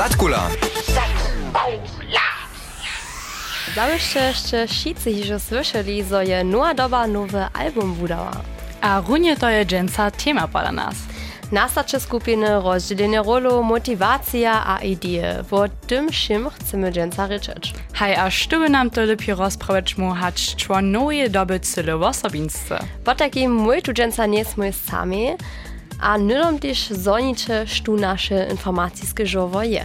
Zatkula. Zabyście jeszcze wszyscy już słyszeli, że je nowa doba nowy album wydała. A runie to je dżęca tema dla nas. Nastacze skupiny, rozdzielenie rolu, motywacja a idee. O tym czym chcemy dżęca ryczeć. Hej, a što by nam to lepiej rozprawić mu hać człon nowe doby cyle osobinstwo? Po takim mój tu dżęca nie sami, a nydom też zonicze, sztu nasze informacyjskie żowo je.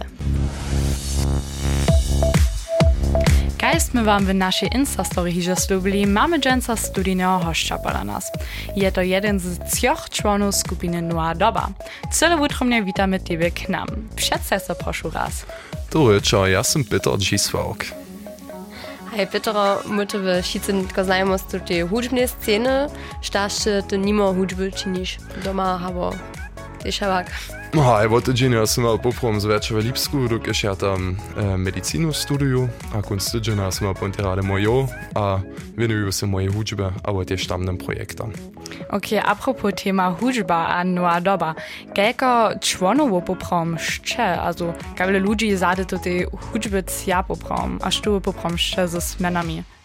Kaj sme wam w naszej Insta-story hižo slubili, mamy dżęca studijnego hošća dla nas. Je to jeden z trzech członów skupiny Noa Doba. Cyle utromnie witamy Ciebie k nam. Przedstaw się proszę raz. Dobry, czo, ja sam Peter Giswałk. Petro, my to w wszyscy tylko znajomos tu tej hudźbnej sceny, sztaście ty nimo hudźby czynisz doma, albo ty szałak. Oh, er wollte Genius mal poprom z več v Lipsku, dok je še tam eh, medicino studijo, a kunst Genius mal ponterade mojo, a venuju se moje hudžbe, a v tiež tamnem projektam. Ok, apropos tema hudžba a noa doba, kelko čvonovo poprom šče, also, kaj vele ljudi zade to te hudžbe cja poprom, a što poprom šče z smenami?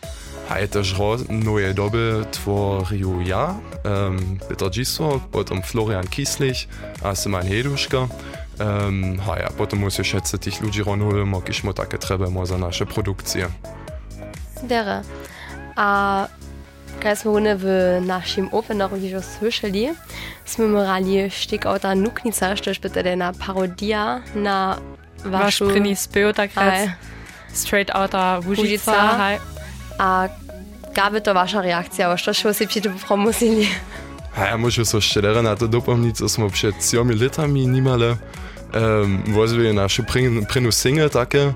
Ro neue doby tvoriu ja, um, Peter Giswałk, potom Florian Kieslich, a Simon Heduška. Um, hej, a potom muss ich schätze tych ludzi ronholen, mog ich mo takie trebemo za nasze produkcje. Dere. A kaj smo one w naszym openeru już słyszeli, jsme morali štik auta nuknica, što je na parodia na Wasz vašu... prini spio takrat Hej. straight outa. Łužica. Hej. A gabe to vaša reakcija, što što si přijde promusili? Hej, muszę so szczerze na to dopomnieć, co smo przed trzema latami nimale um, wozili nasze prinu single takie,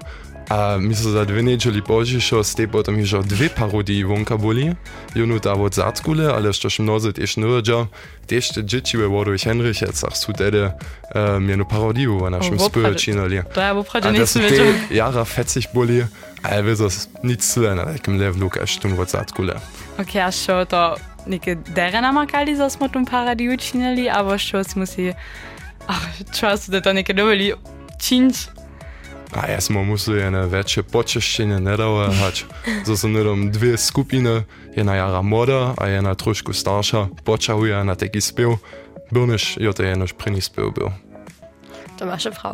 a my so za dwie niedzieli później z tej potom już dwie parodii wonka byli. Jednu ta od Zatkule, ale jeszcze mnozy też nie wiedział. Też te dzieci we Wodowich Henrychecach są wtedy um, jedną parodię o naszym wo spylu prade- czynili. To ja bo A to są słyszał. te jara 40 byli, a ja wiem, nic tyle na takim levelu, jak tu od Zatkule. Okay, a što to neke dere namakali, zo smo tum paradi učinili, aber što si musi... Ach, čo su da to neke doveli činč? A ja smo museli ene veće počešćenje nedavati, zato so nedom dve skupine, jedna jara moda, a jedna trošku starša, počahuje na taki spev. Bilniš, jo to je enož prni spev bil. Frau.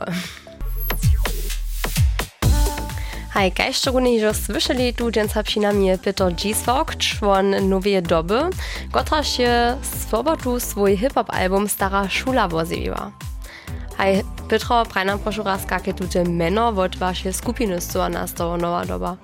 Hej, kaj szczególnie już słyszeli tu dżęca przynajmniej Peter Giswok, człon nowej doby, która się z powodu swój hip-hop album Stara Szula woziła. Hej, Petro, praj nam proszę raz, jakie tu te meno od waszej skupiny z nastało nowa doba.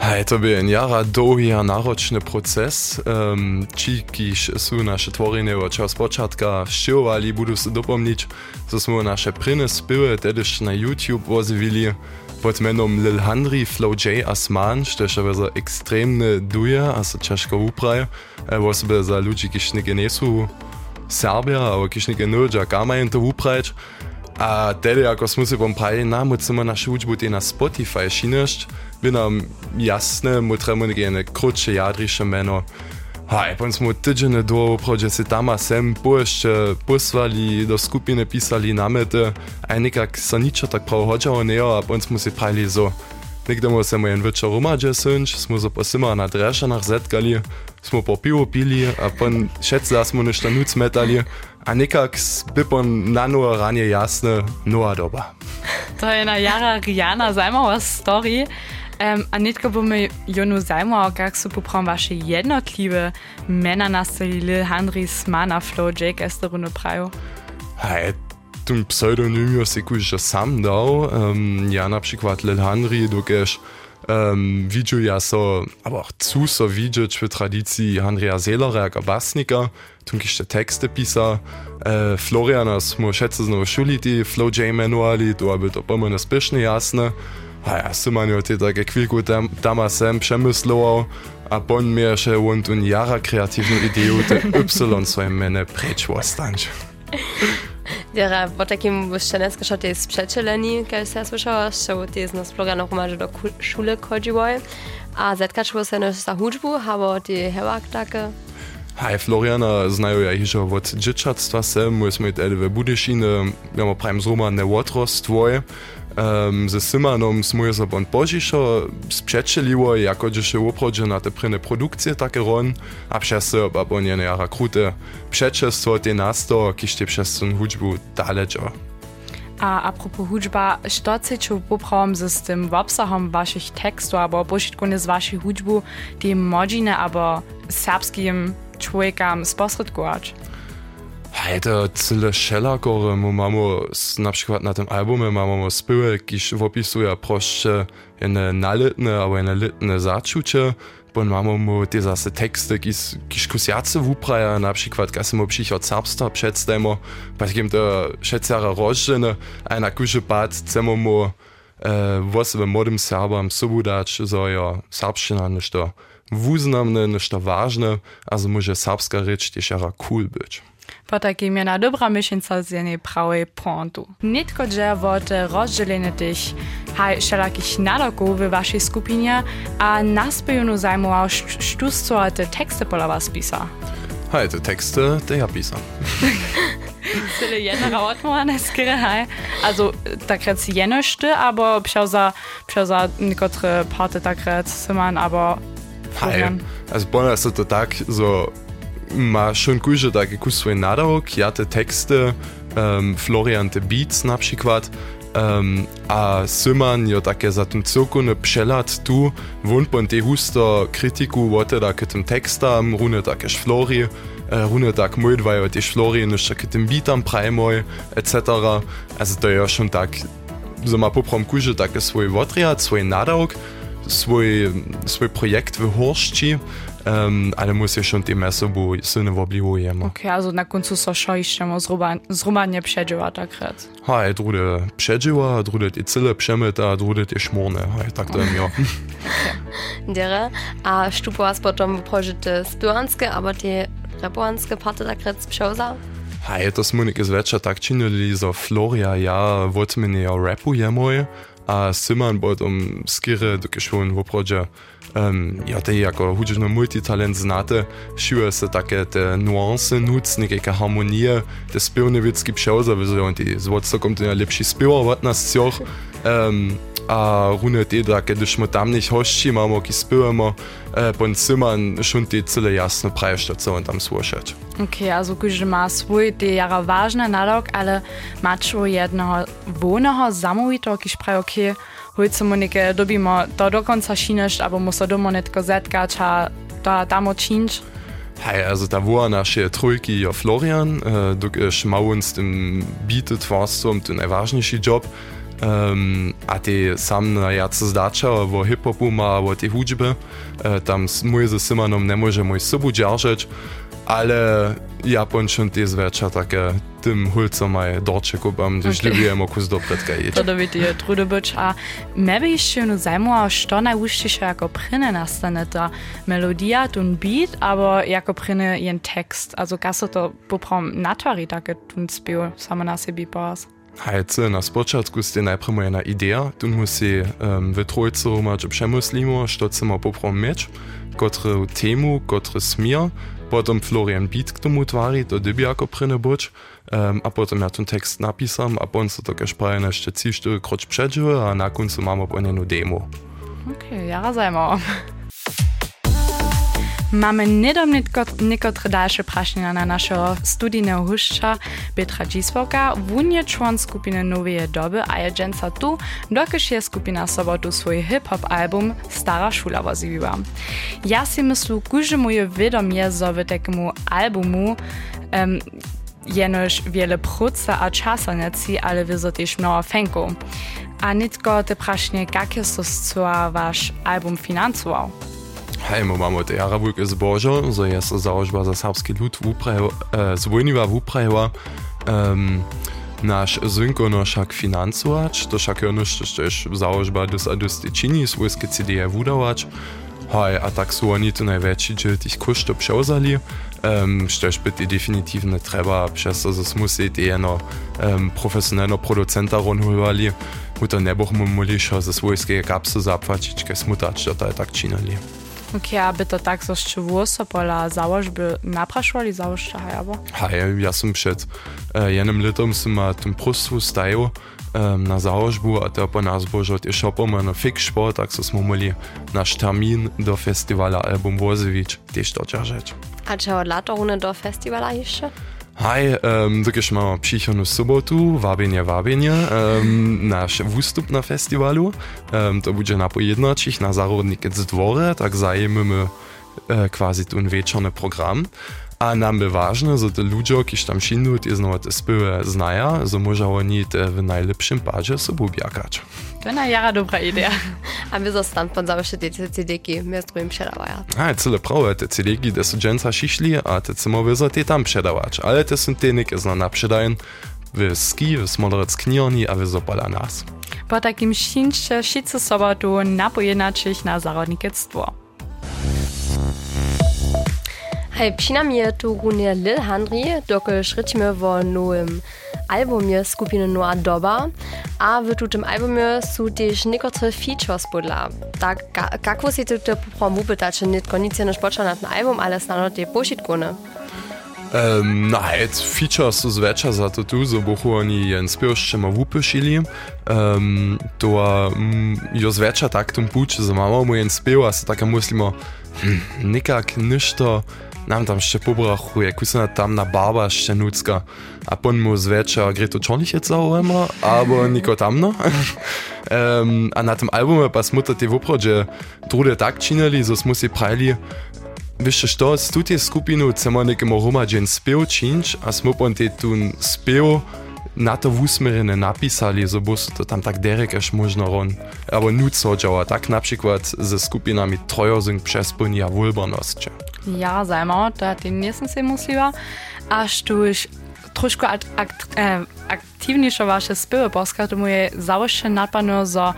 Hej, to by en jara długi a naročny proces. Um, ci, kiż są nasze tworiny od czas początka szczyłowali, budu się dopomnieć, że smo nasze pryny spyły tedyż na YouTube wozywili pod menom Lil Henry, Flow J a Sman, što je za ekstremne duje, a se ciężko upraj. E, Wosebe za ludzi, kiż nie genesu Serbia, aber kiż nie genudža, kamajem to uprać. A tedy, ako smo si pompravili, na, mu chceme našu učbu na Spotify šinešť, by nam jasne, mu treba nekaj krótsze jadriše meno. Haj, pon smo tydzień do, prođe se tama sem pojeszcze posłali, do skupiny pisali namety, a nekak sa ničo tak prav hodžało neo, a pon smo si pravili zo. Niekde mu se mu jen večer romadže synč, smo zo posima na drešanach zetkali, smo po pivo pili, a pon šetce smo nešto nuc metali, a nekak by pon na noe ranie jasne, noa doba. To je na jara Riana zajmava story. Um, a netko bo me jonu zajmalo, kak so poprom vaše jednotliwe mena nastali Lil Henry, Smana, Flow, Jake, Esterune Prajo. Hej, tym pseudonimio se kuž sam dał. Um, ja na przykład Lil Henry, dokież um, widział ja so, aber auch zu so widzieć w tradycji Henrya Seelera jako basnika, tu te teksty pisa. E, Floriana smo šetce znowu šuli ti Flow J manuali, to aby to pomene spieszne jasne. A ja sam manjo te takie chwilku tam, tam sem przemyslował, a pon mnie jeszcze on tu jara kreatywną ideę, te Y swoje mene precz ostać. Dere, Dera, Botekim Błyszczenecka szot jest przecieleni, kiedy się słyszała, że ty jest nas pluga na rumarze do szule chodziło, a zetkaczyło się na huczbu, hało ty hełak takie, Hej, Floriana znajo ja hižo od džičatstva se, my smo tedy ve Budyšine, ja prajem zromadne odrostwoje. Um, ze Symanom smo se bon požišo sprzeczeliło, jako że się uprodzie na te pryne produkcje takie ron, a przez se, a bon jene jara krute przeczestwo te nasto, kiście przez ten hudźbu daleko. A apropos hudźba, što chcecie poprawom z tym obsahom waszych tekstów, albo pośredkonie z waszej hudźbu, die modzine, aber serbskim człowiekom sposredkować? Hejte, cyle šelakore mu mamo na przykład na tym albumie mamy spyły, kiż opisuje proście jedne nalitne albo jedne litne zaczucie, bo mamy mu te zase teksty, kiż, kusiace wupraja, na przykład kasy mu przychod serbsta przedstemo, pa takim to szecjara rożdżene, a na kuszy pat chcemy mu e, wosebe młodym Serbam sobudać, że ja serbszczyna nešto wuznamne, nešto ważne, a że może serbska rzecz też jara cool być. Potakim je na dobra miesięca z jednej prawej pontu. Nitko dże wot rozdzielenie tych wszelakich nadoków w waszej skupinie, a nas by junu zajmował, sztusto te teksty pola was pisa. Hej, te teksty, te ja pisam. Tyle jedna odmowane skry, hej. Also, takrat jenoszty, aber psiauza, psiauza niekotry party takrat syman, aber Hej, also bona jest to tak, so ma schon kuže taki kus svoj nadawok, ja te teksty, um, Florian te beats na przykład, um, a Syman jo takie za tym cyrkune przelat tu, wun pon te husto kritiku wote da k tym tekstam, rune takeż Flori, rune tak mój dwajo też Flori, jeszcze k tym beatam prajmoj, etc. Also to ja schon tak, so ma poprom kuže takie svoj wotριat, svoj nadawok, svoj, svoj projekt v Horšči, um, ali mu se še te meso bo silno obljubujemo. Ok, also na koncu so še iščemo zromanje pšedživa takrat. Haj, drude pšedživa, drude je cele pšemeta, drude je šmone, haj, tak to je mi. Dere, a štupoas potom prožite spionske, ampak te repoanske parte takrat spšauza? Haj, to smo nekaj zvečer tak činili za Florija, ja, vodmeni jo rapujemo. A Simon potom skire, doki schon w oprodzie um, ja, te jako hudžno multitalent znate, šiuje se také te nuance nuc, nekajka harmonije, te spevne vitsky pšauza, vizujo ti zvodco kom to najlepší spevovat na scioch. Um, a rune da kiedy smo tam nicht mamo ki spevamo, e, pon Simon schon jasno prajšte, co on tam slušać. Okay, also když má svůj ty jara ale má čo jednoho voného zamovitého, když praje, okay, neke dobimo to do konca šinešť, abo mu sa doma netko zetkać, a to tam odčinč. Hej, also da war naše trojki ja Florian, äh, du schmau uns dem bietet was um den najważniejszy job. Um, a ty sam jad zdačal o hip-hopu ma o tej hudžbe, uh, tam mój ze Symanom nie możemy z sobą dzierżeć, ale Japończyk jest zwyczaj takie tym hulcom maj docze kupam, gdyż okay. lubiłem okus dopletka jeść. To dobi ty trudy być, a mnie by jeszcze no zajmowało, co najłuszczysze jako pryny nastane ta melodia, ten beat, albo jako pryny jen tekst, also kaso to poprom natwari takie tun spił, samo na siebie pas. Hajce, na spočatku ste najprv jedna ideja, tu musi um, v trojcu mať přemuslimo, što chcemo poprom mieć, kotre temu, kotre smir, potom Florian Beat k tomu tvári, to dyby jako pryne buč, um, a potom ja ten tekst napisam, a potom sa to kažpraje ešte 3-4 kroč předžive, a na koncu máme po jednu demo. Okay, jara zajmo. Mamy niedom niekotre dalsze prašenia na naszego studijnego hušča Petra Giswoka, wunie człon skupiny Nowej Doby, a je dżęca tu, dokiż je skupina sobotu swój hip-hop album Stara Szula woziła. Ja si myslu, kuże moje wiadomie, że w takiemu albumu um, jenoż wiele pracy a czasu neci, ale wiedzą też mnoho fenków. A nitko te prašenie, jakie so wasz album finansował? Hejmo mamy te Arabujke zbožo, zo je se załožba za serbski lud e, zwojniwa wuprajewa um, nasz zynko no však financować, to však je nešto też załožba dus a dus čini svojske CD wudawać. Hej, a tak su oni to najwięcej dziel tych kosztów przełzali, um, štož by ty definitivne treba, przez to, że musi ty jeno um, profesjonalno producenta ronhulvali, mu to ne bohmo molišo za svojske kaj smutać, że to je tak činili. Tak, okay, a by to tak so włosop, pola założ by napraszali założ hajawo? Haj, ja sam przed e, jednym litom sam tym prostu staję e, na założbu, a to po nas bożo i szopoma na fiksport, tak so smo mieli nasz termin do festiwala Album Wozewicz, też to rzecz. A czy od lata do festiwala jeszcze? Hej, um, máme příchodnú sobotu, vábenie, vábenie, um, náš výstup na festivalu. Um, to bude na pojednačích na Zárodníkec dvore, tak zajmeme uh, quasi ten večerný program. А нам би важно за людьок, які там шіндують і знову співе знає, заможало ніти в найліпшим падже собу б'якач. To na jara dobra idea. A my zostań pan zawsze te cedeki, my z drugim przedawaja. A, cyle prawe, te cedeki, te są dżęca a te cymowie za te tam przedawacz. Ale te są te nikie znana przedajen. Wy ski, wy smolorec knioni, a wy zopala nas. Po takim szyncze szicy sobą tu napojenaczyć na zarodnikectwo. Hej, przynajmniej tu runie Lil Henry, dokąd szrycimy w nowym albumie skupiny Noa Doba, a w tym albumie są też niektóre features podla. Tak, jak você to poprom upytać, że nie koniec nie spoczę na ten album, ale stano te pošitkone. Um, na het features so zwečer za to tu, so bohu oni jen spiošče ma vupešili. Um, to um, jo zwečer tak tom puč, za mamo mu jen spio, a se taka myslimo, hm, nikak ništo nam tam še pobrachuje, kusina tam na barba še nucka, a pon mu zvečer gre to čonlichec zaujemo, abo niko tamno. um, a na tym albume pa smo te voprodže druge tak činili, so smo si Wiesz co, z tutaj skupinu chcemy nekiemu hromadźen spiew činč, a smo pon te tun spiew na to wusmerene napisali, so to tam tak derek až možno ron. Abo nuc so działa, tak na przykład ze skupinami trojozing przespłni a wulbernosće. Ja, zajmało, to ty nie jestem sobie musliwa, aż tu już troszkę ak ak e, aktywniejsze wasze spiewy polska, to moje założenie napadło, że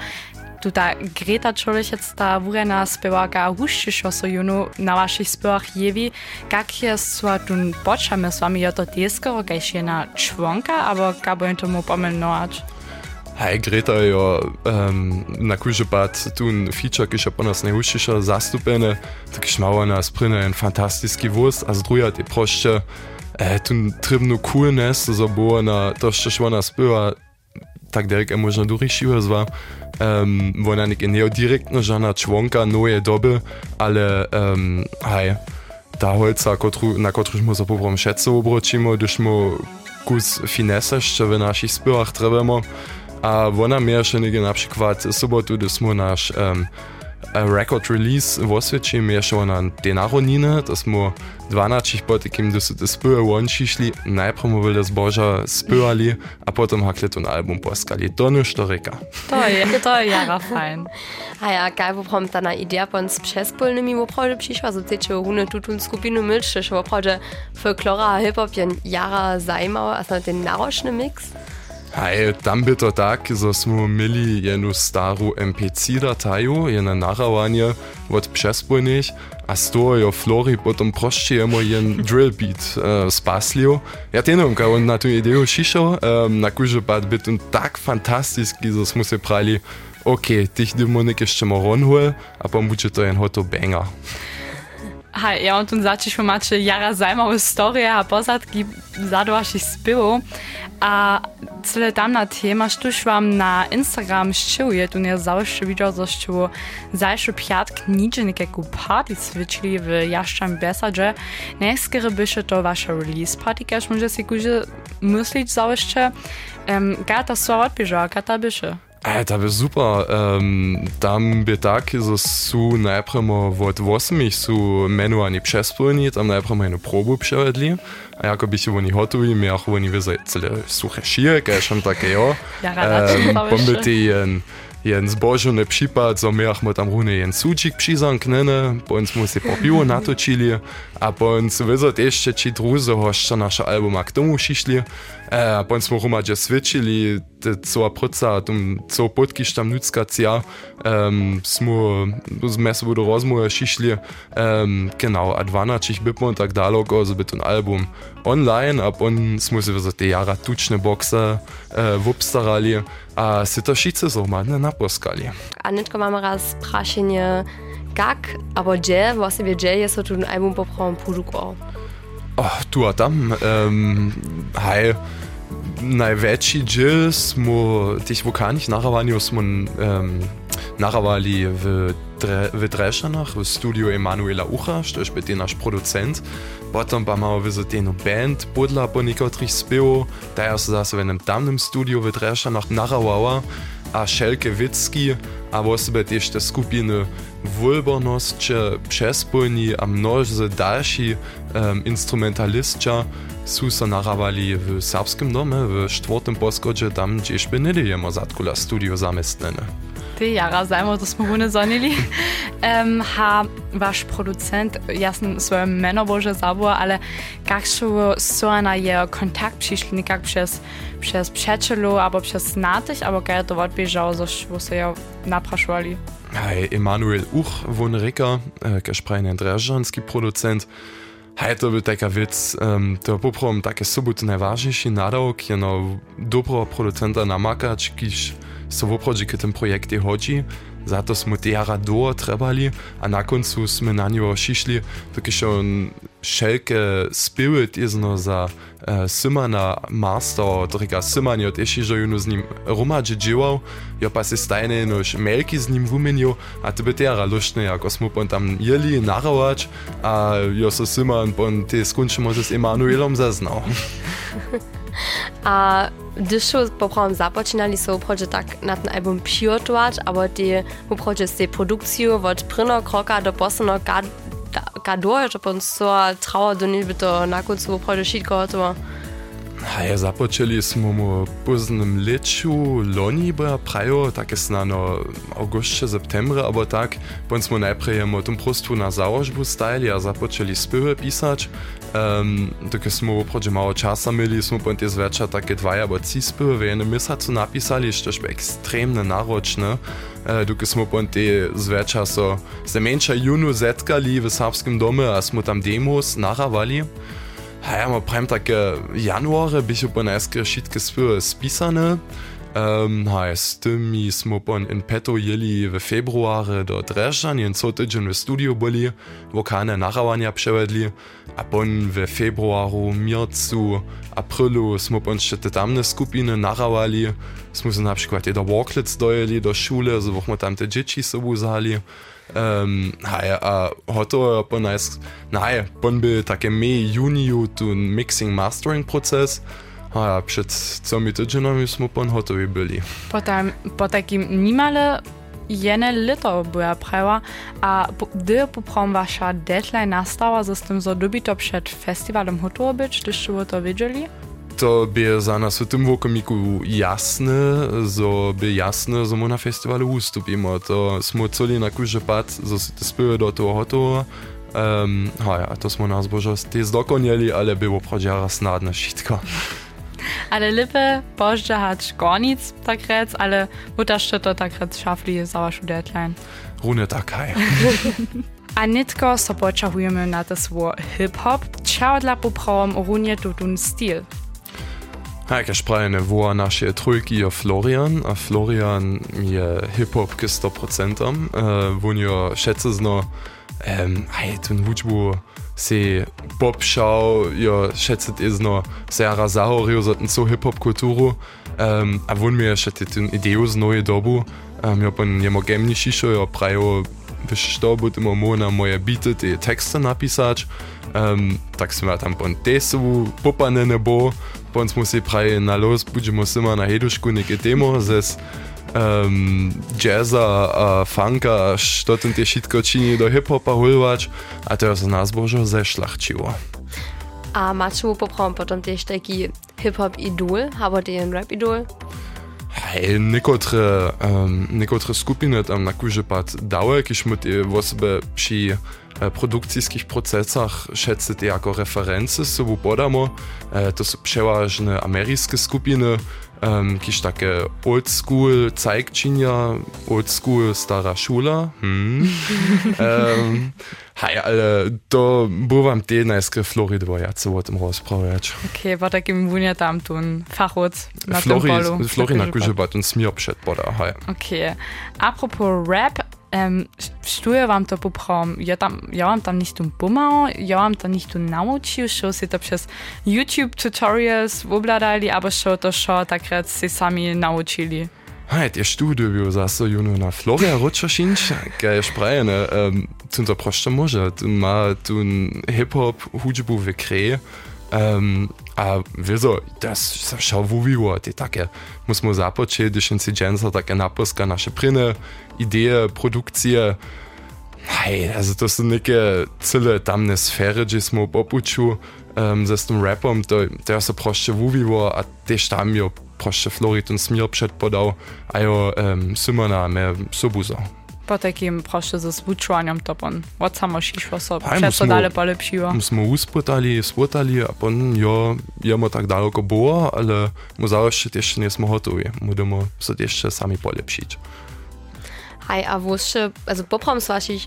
Tuta Greta Čolichec, ta vurena spěváka huščišo so junu na vašich spěvách jeví, jak je sva tun počame s vami, je to tieskoro, kajž je na čvonka, abo kabo je tomu pomenovat? Hej, Greta je um, na kužepad tu un feature, ki še po nas najvšjiša zastupene, tako šmava nas prine en fantastični voz, a zdruja te prošče, e, tu tribno coolness, zabo na to, što šva nas piva, tak derek je možno dorišiva zva. Um, ona nek je neo direktno žana čvonka, noje dobe, ale um, hej, ta holca, kotru, na kotrušmo se poprom šetce obročimo, dušmo kus finesa, što v naših spivah trebamo. A mnie jeszcze nie na przykład sobotu, gdy smo nasz um, record release w oswiecim jeszcze ona denaronine, to smo 12 po takim, gdy te spyły łączyli, najpierw mu wyle zboża spywali, a potem hakli ten album poskali. To nie sztoryka. To je, to je jara fajn. A ja, kaj poprom ta na idea pon z przespólnymi opravdu przyszła, so tycie hune tutun skupinu milczysz, opravdu folklora a hip-hop jen jara zajmała, a na ten naroczny mix. Hej, tam by to tak, że smo mieli jednu starą MPC dataju, jedno nahrawanie od przespólnych, a z toho jo Flori potom prošćujemo jen drill beat uh, spaslio. Ja tenom, kad on na tu ideju šišao, um, na kuže pa bi to tak fantastiski, da smo se pravili, ok, tih demonik jeszcze ronhol, a pa bude to jen hoto banger. ha, ja mam tu zacząć, bo macie jara zajmową historię, a pozadki zadła się spyło. A tyle tam na temat, tuż wam na Instagram ściuje, tu nie zawsze widział, że tu zajszy piatk nigdzie niekiego party switchli w Jaszczam Besadzie. Najskiery bysze to wasza release party, każ może się kurzy myśleć zawsze, um, gata słowa odbieżała, gata bysze. To by super. Um, tam by tak, że są najpierw od 8 są menowani przespólni, tam najpierw jedną próbę przewiedli, a jako by się oni gotowi, miał oni wyzać całe suche szyje, każ tam takie jo. Um, Pomby jen, jen zbożony przypad, so miałśmy tam runy jen sucik przyzanknene, po uns mu się po piwo natočili, a po uns wyzać jeszcze ci druzy hoszcza nasze albuma k tomu šišli, a po uns mu rumadže switchili, cała praca, tam cała podkisz tam nudzka cia, um, smo sme se do rozmowy šišli, um, genau, a 12 bypmo tak daleko, so by ten album online, a on smo se za te jara tučne bokse uh, wupstarali, a si to šice so madne naposkali. A netko mamy raz praszenie, jak, aber gdzie, właściwie gdzie jest to ten album poprawom produkował? Oh, tu a tam, um, hej, najväčší dziel smo tých vokálnych nahrávaniu smo um, nahrávali v, Dre, v Drešanach, v studiu Emanuela Ucha, što je špetý náš producent. Potom pa malo vizetenu band? Podľa po niektorých spevov, daja sa zase v jednom tamnom studiu v Drešanach nahrávała, a Šelke Witzki, a osobe tiež te skupiny Wulbornosť, přespojní a množze další um, instrumentalistia sú sa nahrávali v Serbskim dome, w czwartym poschodže, tam tiež by nedejemo zatkula studio zamestnene. Ty jara zajmo, to smo vune zonili. um, ha wasz producent, jasno swoje meno Boże zabło, ale jak so na je kontakt przyszli, jak przez, przez przyjacielu, albo przez znatych, albo jak to odbieżało, że się ja napraszowali? Hej, Emanuel Uch, Wohnrika, äh, gesprochen Dreżanski Produzent, to by taka vec, um, to poprom také soboty najvážnejší nadawk, je no dobro producenta namakać, kiż so w obchodzie k tym projekcie zato smo tega duo trebali, a nakon su sme na njo šišli, tako še on šelke spirit izno za uh, Simana master, torej Siman je teši že juno z njim romađe džival, jo pa se stajne nož melki z njim vumenil, a tebe tega lušne, ako smo pon tam jeli, naravač, a jo so Siman pon te skunčimo z Emanuelom zaznal. a Disho poprawam započinali so proče tak na ten album Piotovač, abo te v proče se produkcijo od prino kroka do posebno kador, že pa so trauer do njih bi to na koncu v proče šitko gotovo. Hej, započeli smo mu poznym leciu, loni była prajo, tak jest na no auguście, septembre, albo tak, bądź mu najpierw jemu tym prostu na założbu style, a zapoczeli spywy pisać, um, tylko smo oprócz mało czasu mieli, smo bądź jest wieczor takie dwa albo trzy spywy w jednym miesiącu napisali, jest też ekstremnie naroczne, e, tylko smo bądź z wieczora so, se mniejsza junu zetkali w serbskim domu, a smo tam demos narawali, Ja, ma prajem takie januare bychu po najskre šitke spyre spisane. Um, ha, z tymi smo pon in peto jeli w februare do Dreżan, jen co tydzień w studio byli, wokalne narawania przevedli, a pon w februaru, miercu, aprilu smo pon jeszcze te tamne skupiny narawali, smo se na przykład do Walklets dojeli do szule, so wochmo tam te dzieci sobą zali. Um, hej, a hoto po nas, naje, pon by takie mej juniu tu mixing mastering proces, a przed comi tydzienami smo pon hotowi byli. Potem, po takim nimale jene lito była prawa, a gdy poprom wasza deadline nastała, że z tym zadobi to przed festiwalem hotowo być, to wiedzieli? To by za nas w tym wokomiku jasne, zo by jasne, my na festiwalu ustupimy. To smo celi na kurze pad, że się te spyły do toho hotowo. Um, ja, to smo nas božo te zdokonieli, ale było prodziara snadne wszystko. Ale lipe bożdża hać koniec tak rec, ale mutasz to tak rec szafli za waszą deadline. Rune tak, hej. A nitko so počahujeme na to svoj hip-hop, čau dla poprawom runie tutun styl. Jak ja sprajene wo naše trojki je Florian, a Florian je hip-hop k 100%, uh, won jo schätze zno, um, hej, ten hudbu se popšał, jo schätze is no sehr zahorio za ten so hip-hop kulturu, um, a won mir schätze ten ideu z neue dobu, um, jo pan jemo gemni šišo, jo prajo što moramo je biti te tekste napisati. Um, tak smo tam po tesu, popane ne bo, pa smo se pravi na los, budemo se na hedušku neke temo, zes um, jazza, uh, funka, što ten te šitko čini do hip-hopa hulvač, a to je za nas božo zešlachčivo. A maču poprom potem tež taký hip-hop idol, alebo ten rap idol? Hej, nekotre, um, nekotre skupiny tam na kuže pat dały jakieś osoby przy e, produkcyjskich procesach szedcy jako referencje sobie podamo. E, to są przeważne amerykańskie skupiny, um, kiż takie old school zeigczynia, old school stara szula. Hmm. um, hej, ale to bywam te najskry Floridy, bo ja co o tym rozprawiać. Okay, bo takim wunia tam tun fachot na Flori, tym polu. Flori na kurze pad und smir przed poda, hej. Okay. Apropos Rap, Um, štuje vám to poprom, ja, tam, ja vám tam nič tu pomao, ja vám tam nič tu naučil, šo si to přes YouTube tutorials obladali, abo šo to šo takrat si sami naučili. Hej, je študij bil zase juno na Florija Ročašinč, kaj je šprajene, um, tu to prošče može, tu ma tu hip-hop hudžbu v kreje, Um, a wiedzą, teraz się mówiło, te takie, musimy zapocząć, gdyż incydencja, takie napuska nasze pryny, idee, produkcje. Hej, also to są takie cyle tamne sfery, gdzie smo popuczu um, ze z tym rapem, to, to ja se proszę mówiło, a też tam jo proszę Florid i Smir przedpodał, a jo um, Symona me sobuzo. potekim proszę ze zwučovanjem to pon. Od samo šišlo so, še so dale pa lepšivo. Smo uspotali, spotali, a pon jo jemo tak daleko bo, ale mu zaošče tiež nismo hotovi. Budemo se tiež še sami polepšiť. Hej, a vosče, also poprom s vašich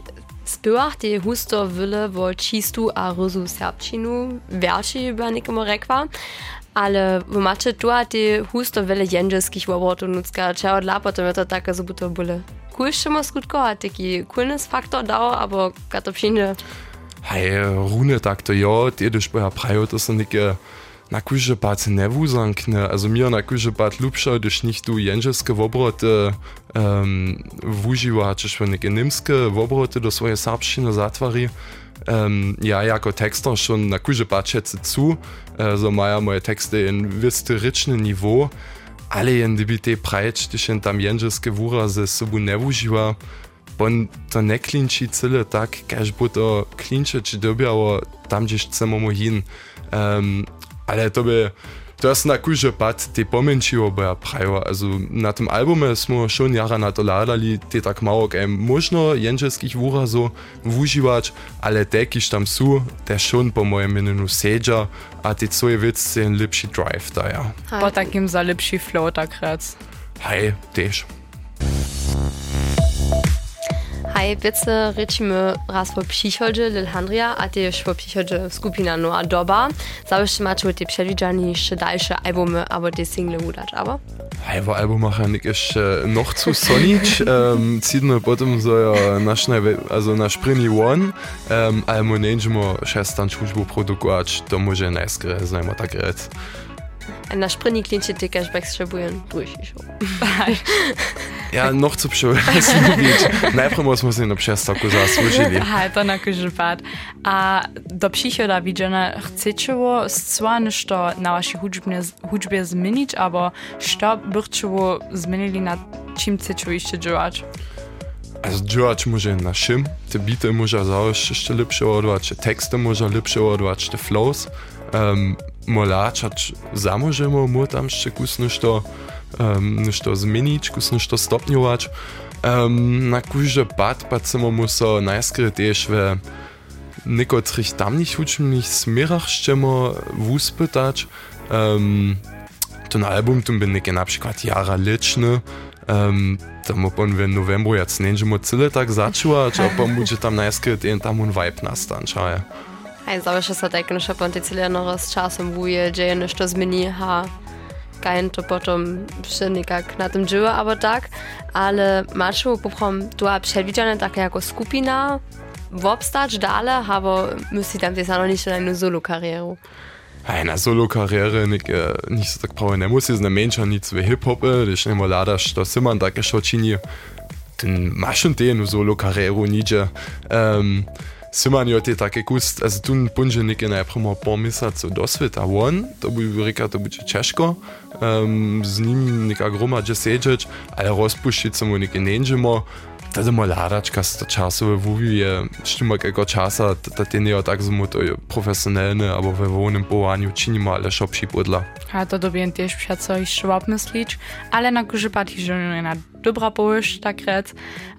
spivah, die husto vile v čistu a rozu serbčinu, verši bi nekamo rekla. Ale macie tu a te husto wyle jędrzeskich wobortów nucka, czego dla potem to taka zubuto byle coolšimo skutkovať, taký coolness-faktor dal, alebo to přijde? Hej, rune takto jo, tie když boja prajo, to są neke na Kuschepad ne wusankne also mir na Kuschepad Lupscher dech nicht du jenscheske wobrote ähm, wujiwachech wenn ik genimske wobrote das woje Sabschine Satvari ähm, ja jako Texter schon na Kuschepad schätze zu äh, so meier moje Texte in wiste ritschne Niveau alle en debité preitstichen tam jenscheske Wura se sobu ne wujiwa Bon to ne klinči cele tak, kaž bo to klinče, če dobijo tam, gdje chcemo mu hin. Um, ale to by to jest na kurze pad te ja prajo. Also na tym albumie smo schon jara na to ladali, te tak mało kaj można jędrzeskich wóra so wužiwać, ale te, kiż tam su, te schon po mojem mininu sedza, a te coje wic ten lepszy drive da ja. Po takim za lepszy flow takrat. Hej, też. Hej, wiece rycimy raz po przychodzie Lilhandria, a też po przychodzie skupina Noa Doba. Zawsze macie te przewidziane jeszcze dalsze albumy, albo te single udać, aber? Hej, wo albumach nik jeszcze noch zu sonić. um, Cidno potem so ja nasz, also nasz primi one, um, ale mu nećemo šestan službu produkować, to może najskre, znajmo tak rec. Na Sprinti klincie ty też potrzebują durch. Ja nog це пшевелася ніч. Najpierw smo se na přestavku zaslužili. Ha, to na kužupat. A do příchoda vidžena no, chcečevo svan, što na vaši hudžbne, hudžbě zmenič, abo što byrčevo zmenili na čím chcečevo ještě džovač? Also džovač može na šim, te bite može zaoš ještě lepše odvač, te texte može lepše odvač, te flows. Um, Molač, zamožemo mu tam še kusno što... Ehm, nešto zmeniť, skúsim to stopňovať. Um, na kúže pad pa som musel najskôr tiež ve niektorých tamných učebných smerach šťemo vúspytať. Um, ten album tu bin ich napríklad Jara Lične, um, tam opon v novembru jac nenžemo cyle tak začuva, čo opon bude tam najskryt in tam un vibe nastančaje. Aj završa sa tak, no šopon ty cyle no raz časom vuje, že je nešto zmení, ha. Kaj to potom še nekak na tym żyła, albo tak, ale mačo poprom tu przewidziane takie jako skupina, wobstać dalej, albo myśli tam też noch nicht na jedną solo karierę. Hej, na solo karierę nicht, äh, nicht so tak prawie nie musi, z mensza nic w hip-hopy, když nemo ladaš, to si man takie šočini, ten masz schon den solo karierę nidzie. Um, si imajo te take kust, a se tu punže nekaj najpremo pomisliti do sveta ven, to bi rekel, to bi češko, um, z njim nekako groma že sežeč, ali razpuščiti samo nekaj nenžemo, tada malaračka sta časove vuvi je štima kako časa, da te ne tako zelo to je profesionalne, ali v vonem povanju činimo ali šopši podla. A to dobijem tež všaco iz švab mislič, ali na kuže pa ti že na dobra połyszcza kret,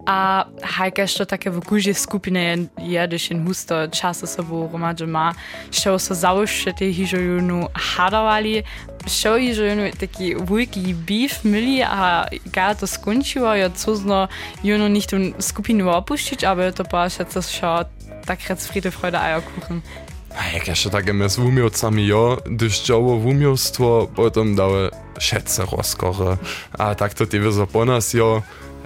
a hajka v takie w je, je když jen husto czasu sobą gromadzie ma, się so załyszczy tej hiżojunu hadowali, się je taký wujki býv milý a ga to skończyło, ja cuzno junu nechtu skupinu opuścić, aby to patrzeć, co się tak kret z Friede, Freude, Eierkuchen A jak jeszcze takie z umiejcami, jo, gdyż działo umiejstwo, potem dały všetce rozkory. A tak to ty wyzo po nas, jo,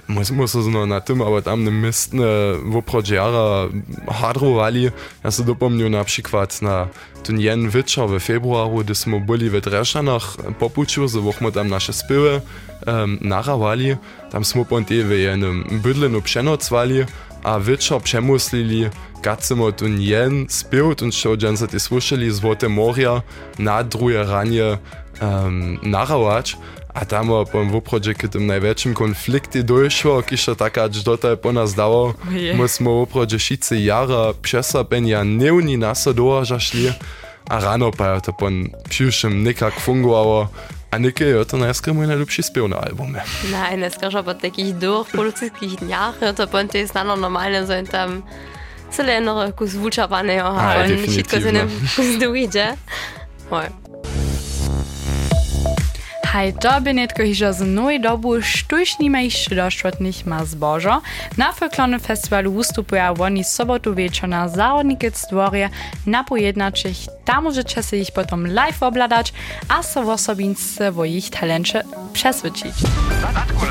muss, muss no na tym, ale tam mistne woprodziara hadrowali. Ja se dopomnю na przykład na ten jen wieczór w februaru, gdy smo byli w Dreszanach po puciu, so wochmo tam nasze spyły um, narawali. Tam smo ponte w jenym bydlenu przenocwali, a večer přemyslili, kad se mu tu njen spil, in še od Jensa ti slušali z Vote morja na druge ranje um, naravač, a tam bom v projektu tem največjem konflikti došlo, ki še takrat do tega po nas dalo. Mi smo v projektu jara přesapenja dnevni nasadova šli, a rano pa je to po širšem nekako fungovalo. A Nykejo to jest mój najlepszy śpiew na albumie. Nein, es gab aber takich dwóch polskich dniach, to jest nano normalne, że tam celenere kus wuczawanego, a nie wszystko z nim kus dojdzie. Hej, to by netko hižo z noj dobu štušnimejši doštvotnih ma zbožo. Na folklornym festiwalu wystupuje oni sobotu wieczór na zawodnikec dworje na pojednaczych. Tam możecie się ich potem live obladać, a so w osobince wo ich talencie przeswycić.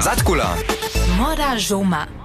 Zatkula. Moda Żoma.